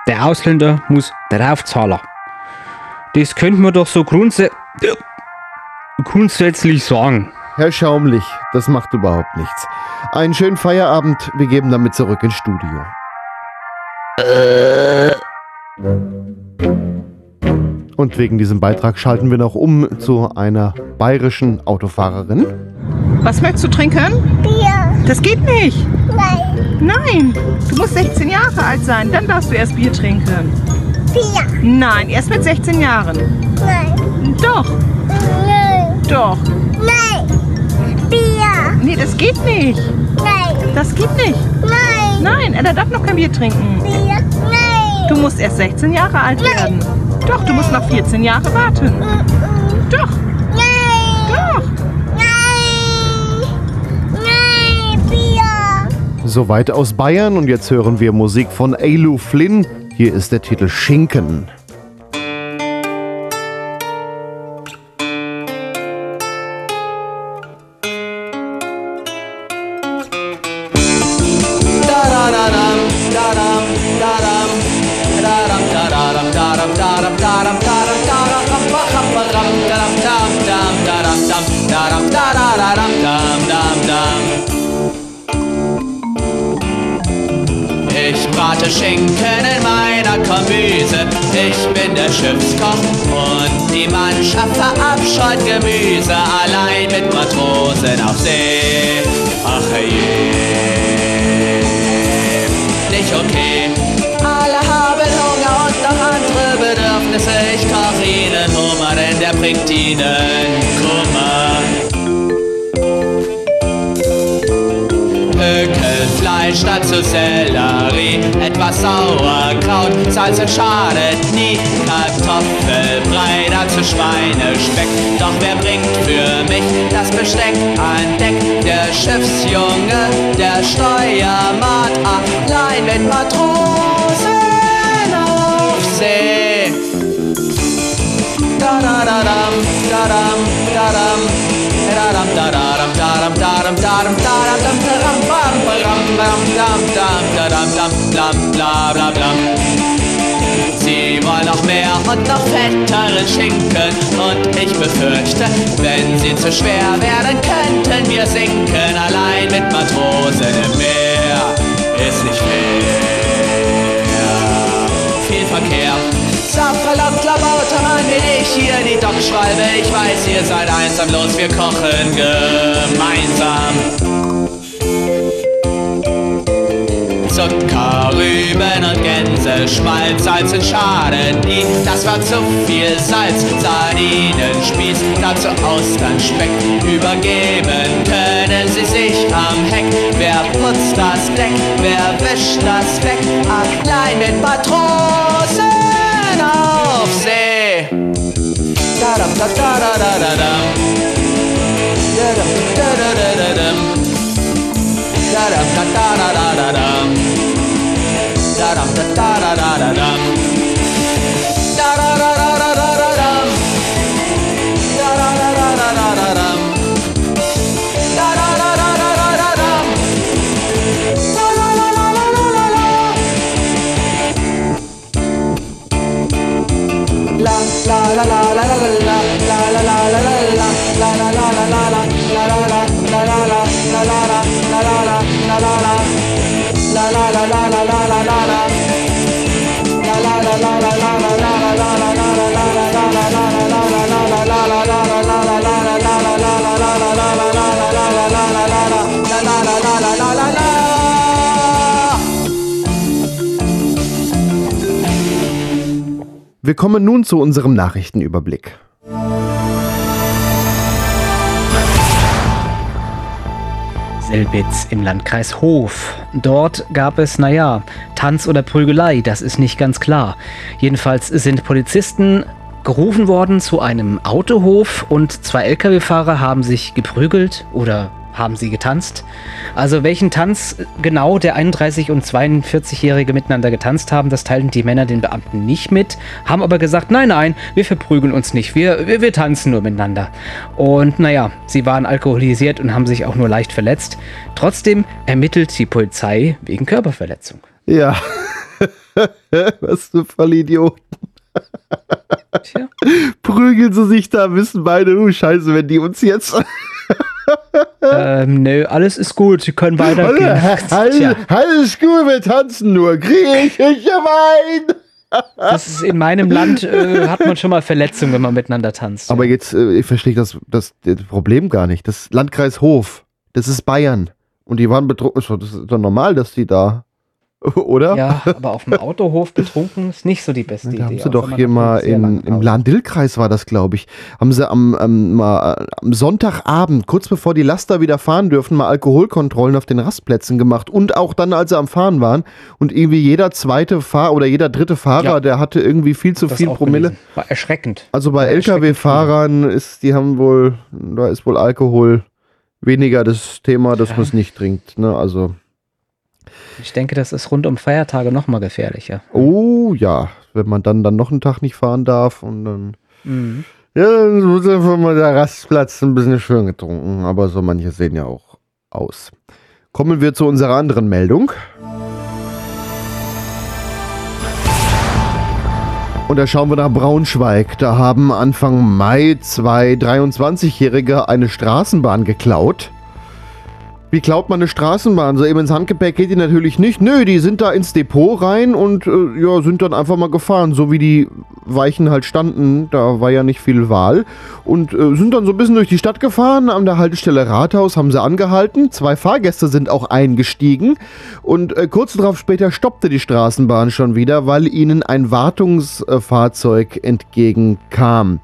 Der Ausländer muss draufzahlen. Das könnte man doch so grundsä grundsätzlich sagen. Herr Schaumlich, das macht überhaupt nichts. Einen schönen Feierabend, wir geben damit zurück ins Studio. Und wegen diesem Beitrag schalten wir noch um zu einer bayerischen Autofahrerin. Was möchtest du trinken? Bier. Das geht nicht. Nein. Nein. Du musst 16 Jahre alt sein, dann darfst du erst Bier trinken. Bier. Nein, erst mit 16 Jahren. Nein. Doch. Nein. Doch. Nein. Bier. Nee, das geht nicht. Nein. Das geht nicht. Nein. Nein, er darf noch kein Bier trinken. Bier. Du musst erst 16 Jahre alt Nein. werden. Doch, du musst noch 14 Jahre warten. Doch. Nein. Doch. Nein. Nein. Bier. Soweit aus Bayern und jetzt hören wir Musik von Ailu Flynn. Hier ist der Titel Schinken. Brate Schinken in meiner Kombüse. Ich bin der Schiffskoch und die Mannschaft verabscheut Gemüse. Allein mit Matrosen auf See. Ach je. Nicht okay. Alle haben Hunger und noch andere Bedürfnisse. Ich koch ihnen Hummer, denn der bringt ihnen Kummer. Pökelfleisch dazu Sellerie, etwas Sauerkraut, Salz schadet nie, Kartoffelbrei dazu Schweinespeck. Doch wer bringt für mich das Besteck an Deck? Der Schiffsjunge, der Steuermann, allein mit Matrosen auf See. Da da da dam, da dam, da dam. Da-dam, da-dam, da-dam, da-dam, da-dam, dam, bam, ba-dam, bam, dam, dam, da-dam, dam, dam, bla, bla, bla. Sie wollen noch mehr und noch fetteren Schinken. Und ich befürchte, wenn sie zu schwer werden, könnten wir sinken. Allein mit Matrosen im Meer ist nicht fair. Viel Verkehr. Sauverlaut, Klabautermann bin ich hier die Dockschwalbe. Ich weiß, ihr seid einsam, los, wir kochen gemeinsam wirkt Karüben und Gänseschmalz, Salz und Schaden die, das war zu viel Salz, Sardinenspieß, dazu Austernspeck, übergeben können sie sich am Heck. Wer putzt das Deck, wer wischt das weg, allein mit Matrosen auf See. Da -dam, da -da -da -da -da -dam. Da -dam, da -da -da -da -dam. Da -dam, da -da -da -da -dam. da da da da da da. Da da da da da da da. Da da da da da da da. Da da da da da da da la la la la la la. La la la la la la la. Wir kommen nun zu unserem Nachrichtenüberblick. Selbitz im Landkreis Hof. Dort gab es, naja, Tanz oder Prügelei, das ist nicht ganz klar. Jedenfalls sind Polizisten gerufen worden zu einem Autohof und zwei Lkw-Fahrer haben sich geprügelt oder haben sie getanzt. Also welchen Tanz genau der 31- und 42-Jährige miteinander getanzt haben, das teilten die Männer den Beamten nicht mit, haben aber gesagt, nein, nein, wir verprügeln uns nicht, wir, wir, wir tanzen nur miteinander. Und naja, sie waren alkoholisiert und haben sich auch nur leicht verletzt. Trotzdem ermittelt die Polizei wegen Körperverletzung. Ja. Was für Vollidioten. Prügeln sie sich da, wissen beide, oh Scheiße, wenn die uns jetzt. ähm, nö, alles ist gut, sie können weitergehen. Alles, alles gut, wir tanzen nur. Griechische Wein. Das ist in meinem Land äh, hat man schon mal Verletzungen, wenn man miteinander tanzt. Aber jetzt, äh, ich verstehe das, das, das Problem gar nicht. Das Landkreis Hof, das ist Bayern. Und die waren betrunken. Das ist doch normal, dass die da. Oder? Ja, aber auf dem Autohof betrunken ist nicht so die beste Da Idee. haben sie doch hier mal in, im Lahn-Dill-Kreis war das, glaube ich, haben sie am, am, mal, äh, am Sonntagabend, kurz bevor die Laster wieder fahren dürfen, mal Alkoholkontrollen auf den Rastplätzen gemacht und auch dann, als sie am Fahren waren und irgendwie jeder zweite Fahrer oder jeder dritte Fahrer, Ja. der hatte irgendwie viel zu Das viel Promille. gelesen. War erschreckend. Also bei LKW-Fahrern ist, die haben wohl, da ist wohl Alkohol weniger das Thema, dass man es nicht trinkt. Ne? Also, Ich denke, das ist rund um Feiertage noch mal gefährlicher. oh ja, wenn man dann, dann noch einen Tag nicht fahren darf und dann. Mhm. Ja, dann wird einfach mal der Rastplatz ein bisschen schön getrunken, aber so manche sehen ja auch aus. Kommen wir zu unserer anderen Meldung. Und da schauen wir nach Braunschweig. Da haben Anfang Mai zwei 23-Jährige eine Straßenbahn geklaut. Wie klaut man eine Straßenbahn? So eben ins Handgepäck geht die natürlich nicht. Nö, die sind da ins Depot rein und äh, ja, sind dann einfach mal gefahren. So wie die Weichen halt standen, da war ja nicht viel Wahl. Und äh, sind dann so ein bisschen durch die Stadt gefahren. An der Haltestelle Rathaus haben sie angehalten. Zwei Fahrgäste sind auch eingestiegen. Und äh, kurz darauf später stoppte die Straßenbahn schon wieder, weil ihnen ein Wartungsfahrzeug entgegenkam.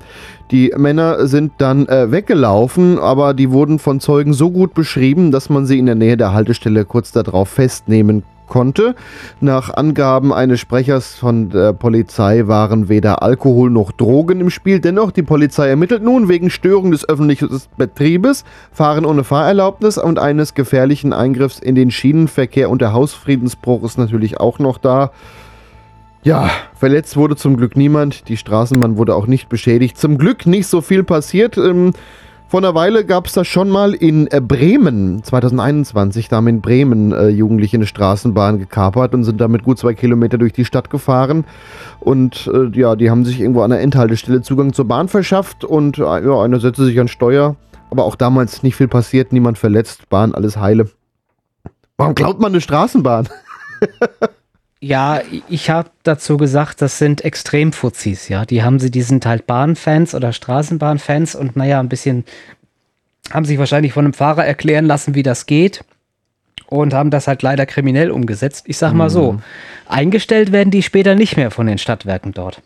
Die Männer sind dann äh, weggelaufen, aber die wurden von Zeugen so gut beschrieben, dass man sie in der Nähe der Haltestelle kurz darauf festnehmen konnte. Nach Angaben eines Sprechers von der Polizei waren weder Alkohol noch Drogen im Spiel. Dennoch, die Polizei ermittelt nun wegen Störung des öffentlichen Betriebes, Fahren ohne Fahrerlaubnis und eines gefährlichen Eingriffs in den Schienenverkehr und der Hausfriedensbruch ist natürlich auch noch da. Ja, verletzt wurde zum Glück niemand. Die Straßenbahn wurde auch nicht beschädigt. Zum Glück nicht so viel passiert. Ähm, vor einer Weile gab es das schon mal in äh, Bremen, 2021. Da haben in Bremen äh, Jugendliche eine Straßenbahn gekapert und sind damit gut zwei Kilometer durch die Stadt gefahren. Und äh, ja, die haben sich irgendwo an der Endhaltestelle Zugang zur Bahn verschafft und äh, ja, einer setzte sich an Steuer. Aber auch damals nicht viel passiert, niemand verletzt, Bahn, alles heile. Warum klaut man eine Straßenbahn? Ja, ich habe dazu gesagt, das sind Extremfuzis, ja. Die haben sie, die sind halt Bahnfans oder Straßenbahnfans und naja, ein bisschen haben sich wahrscheinlich von einem Fahrer erklären lassen, wie das geht. und haben das halt leider kriminell umgesetzt. Ich sag mal so, eingestellt werden die später nicht mehr von den Stadtwerken dort.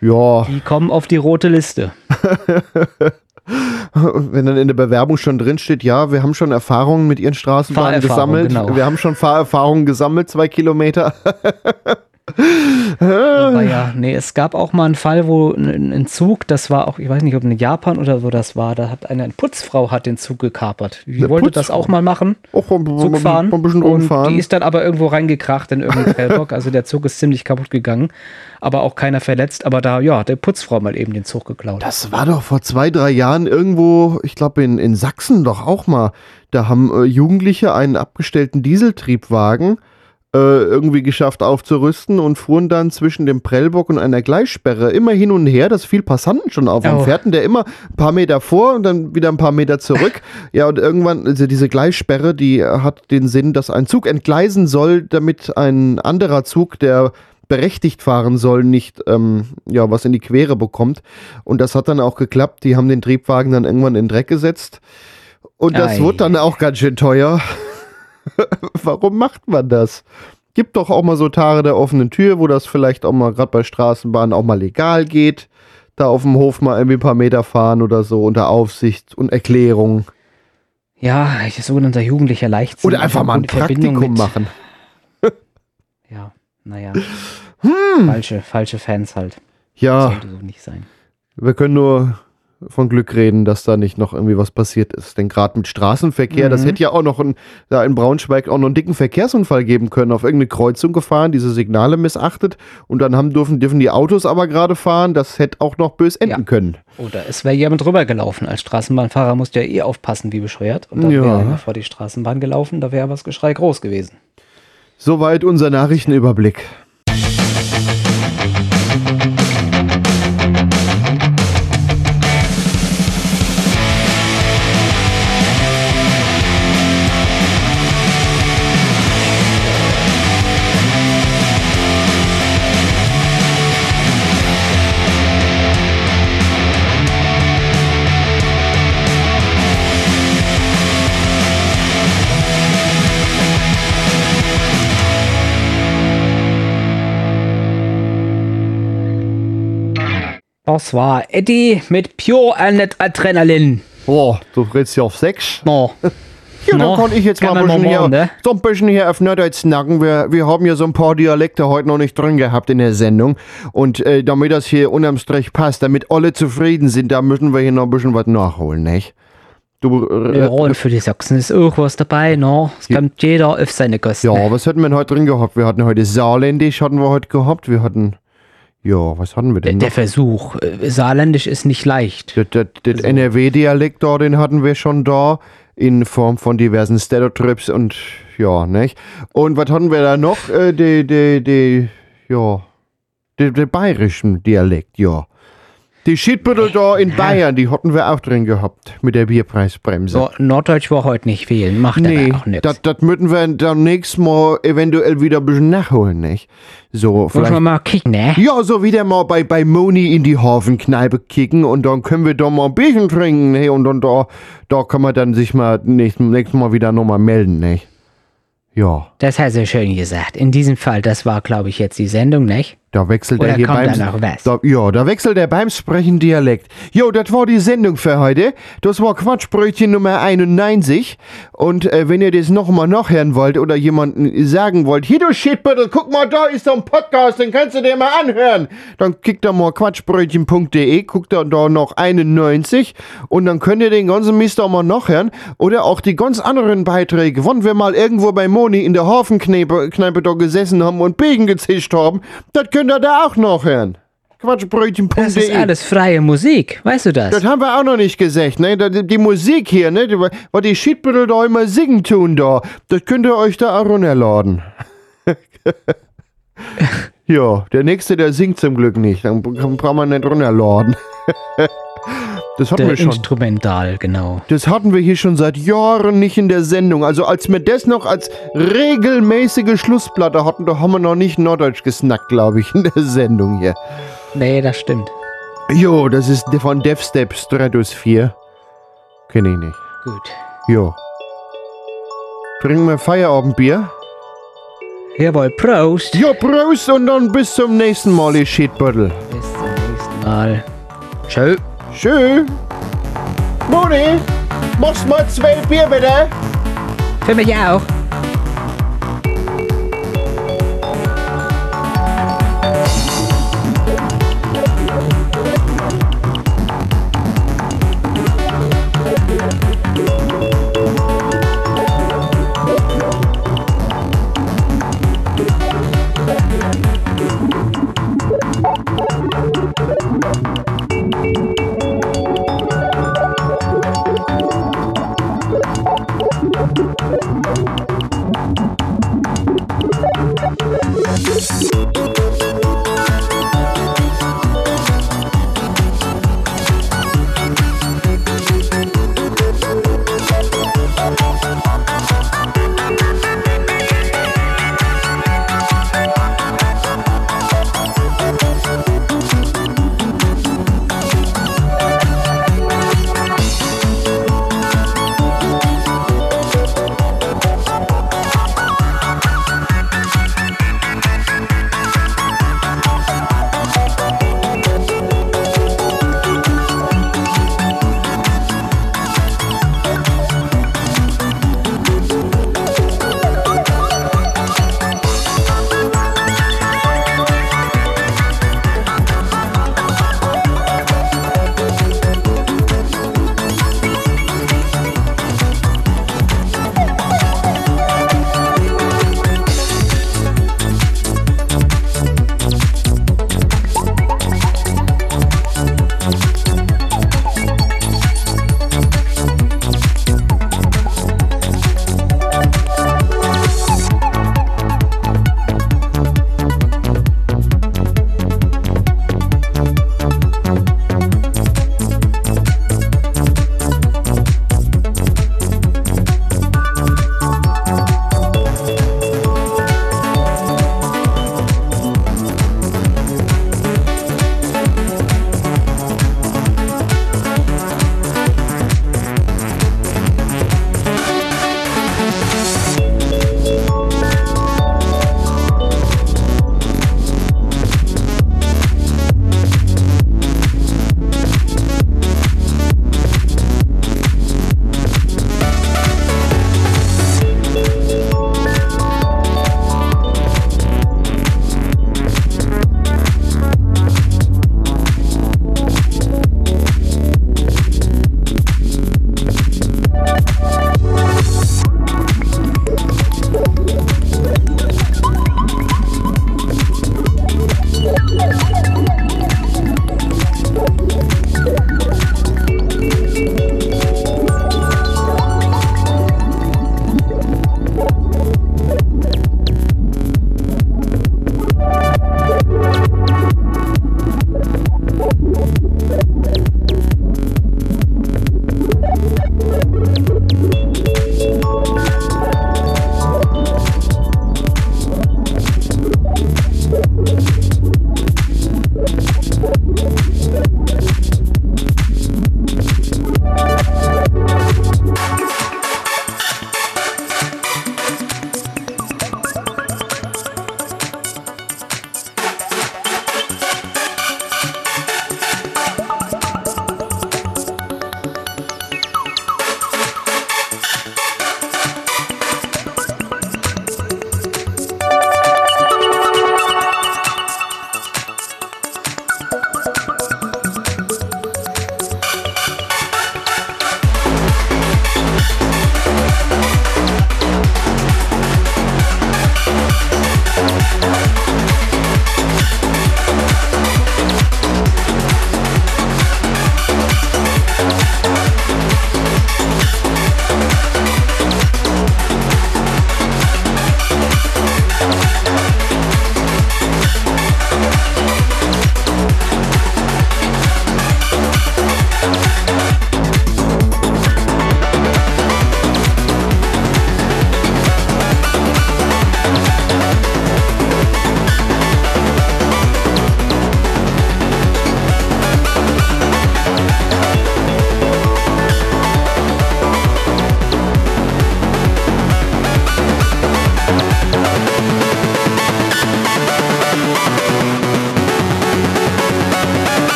Ja, Die kommen auf die rote Liste. wenn dann in der Bewerbung schon drin steht, ja, wir haben schon Erfahrungen mit ihren Straßenbahnen gesammelt. genau. Wir haben schon Fahrerfahrungen gesammelt, zwei Kilometer. Aber ja, nee, es gab auch mal einen Fall, wo ein, ein Zug, das war auch, ich weiß nicht, ob in Japan oder wo das war, da hat eine, eine Putzfrau hat den Zug gekapert. Die Eine wollte das Putzfrau? auch mal machen. Auch ein, Zug fahren. ein bisschen und rumfahren. die ist dann aber irgendwo reingekracht in irgendeinen Prellbock. Also der Zug ist ziemlich kaputt gegangen. Aber auch keiner verletzt. Aber da, ja, der Putzfrau mal eben den Zug geklaut. Das war doch vor zwei, drei Jahren irgendwo, ich glaube in, in Sachsen doch auch mal. Da haben äh, Jugendliche einen abgestellten Dieseltriebwagen irgendwie geschafft aufzurüsten und fuhren dann zwischen dem Prellbock und einer Gleissperre immer hin und her, dass viel Passanten schon auf Oh. fährten, der immer ein paar Meter vor und dann wieder ein paar Meter zurück. ja, und irgendwann, also diese Gleissperre, die hat den Sinn, dass ein Zug entgleisen soll, damit ein anderer Zug, der berechtigt fahren soll, nicht ähm, ja, was in die Quere bekommt. Und das hat dann auch geklappt. Die haben den Triebwagen dann irgendwann in den Dreck gesetzt. Und das Ei. wurde dann auch ganz schön teuer. Warum macht man das? Gibt doch auch mal so Tage der offenen Tür, wo das vielleicht auch mal gerade bei Straßenbahnen auch mal legal geht. Da auf dem Hof mal irgendwie ein paar Meter fahren oder so unter Aufsicht und Erklärung. Ja, sogenannter jugendlicher Leichtsinn. Oder einfach mal ein Praktikum machen. Ja, naja. Hm. Falsche, falsche Fans halt. Ja, Sollte so nicht sein. wir können nur von Glück reden, dass da nicht noch irgendwie was passiert ist. Denn gerade mit Straßenverkehr, das Mhm. hätte ja auch noch ein, da in Braunschweig auch noch einen dicken Verkehrsunfall geben können. Auf irgendeine Kreuzung gefahren, diese Signale missachtet und dann haben, dürfen, dürfen die Autos aber gerade fahren. Das hätte auch noch bös enden können. Oder es wäre jemand drüber gelaufen. Als Straßenbahnfahrer musst du ja eh aufpassen, wie bescheuert. Und dann Ja. wäre einer vor die Straßenbahn gelaufen, da wäre aber das Geschrei groß gewesen. Soweit unser Nachrichtenüberblick. Das war Eddie mit Pure Adrenalin. Oh, du redest ja auf sechs. No. Ja, dann No, kann ich jetzt mal kann ein man bisschen, mal hier, machen, ne? so ein bisschen hier auf Norddeutsch snacken. Wir, wir haben ja so ein paar Dialekte heute noch nicht drin gehabt in der Sendung. Und äh, damit das hier unterm Strich passt, damit alle zufrieden sind, da müssen wir hier noch ein bisschen was nachholen, nicht? Du, äh, Ja, und für die Sachsen ist auch was dabei, no? Es kommt jeder auf seine Kosten. ja, was hatten wir denn heute drin gehabt? Wir hatten heute Saarländisch, hatten wir heute gehabt. Wir hatten, ja, was hatten wir denn Der noch? Versuch. äh, Saarländisch ist nicht leicht. Das, das, das NRW-Dialekt da, den hatten wir schon da, in Form von diversen Stereotypes und ja, nicht? Und was hatten wir da noch? Äh, die, die, die, ja, den bayerischen Dialekt, ja. Die Schiedbüttel da in Bayern, die hatten wir auch drin gehabt, mit der Bierpreisbremse. So, Norddeutsch war heute nicht fehlen, macht Nee, aber auch nichts. das, das müssen wir dann nächstes Mal eventuell wieder ein bisschen nachholen, nicht? So, vielleicht. man mal kicken, ne? Ja, so wieder mal bei, bei Moni in die Hafenkneipe kicken und dann können wir da mal ein Bierchen trinken, hey, und dann da, da kann man dann sich mal nächstes, nächstes Mal wieder nochmal melden, nicht? Ja, Das hast du schön gesagt. In diesem Fall, das war, glaube ich, jetzt die Sendung, nicht? Da wechselt Oder er hier kommt beim da ja, da wechselt er beim Sprechen Dialekt. Jo, das war die Sendung für heute. Das war Quatschbrötchen Nummer 91. Und äh, wenn ihr das nochmal nachhören wollt oder jemanden sagen wollt, hier du Shitbüttel, guck mal, da ist so ein Podcast, den kannst du dir mal anhören. Dann klickt da mal quatschbrötchen.de, guckt da, da noch 91 und dann könnt ihr den ganzen Mist auch mal nachhören. Oder auch die ganz anderen Beiträge, wann wir mal irgendwo bei Moni in der Hafenkneipe Kneipe da gesessen haben und Begen gezischt haben, das könnt ihr da auch nachhören. Quatschbrötchen.de. Das ist alles freie Musik, weißt du das? Das haben wir auch noch nicht gesagt, ne? Die, Musik hier, ne? Die- Was die Schiedbüttel da immer singen tun da, das könnt ihr euch da auch runterladen. ja, der nächste, der singt zum Glück nicht. Dann braucht man nicht runterladen. das hatten Der wir schon. Instrumental, genau. Das hatten wir hier schon seit Jahren nicht in der Sendung. Also als wir das noch als regelmäßige Schlussplatte hatten, da haben wir noch nicht Norddeutsch gesnackt, glaube ich, in der Sendung hier. Nee, das stimmt. Jo, das ist von Devstep Stratosphere. Kenn ich nicht. Gut. Jo. Trinken wir Feierabendbier? Jawohl, Prost. Ja, Prost und dann bis zum nächsten Mal, ihr Shitbüttel. Bis zum nächsten Mal. Tschö. Tschö. Moni, machst mal zwei Bier bitte? Für mich auch. Gracias.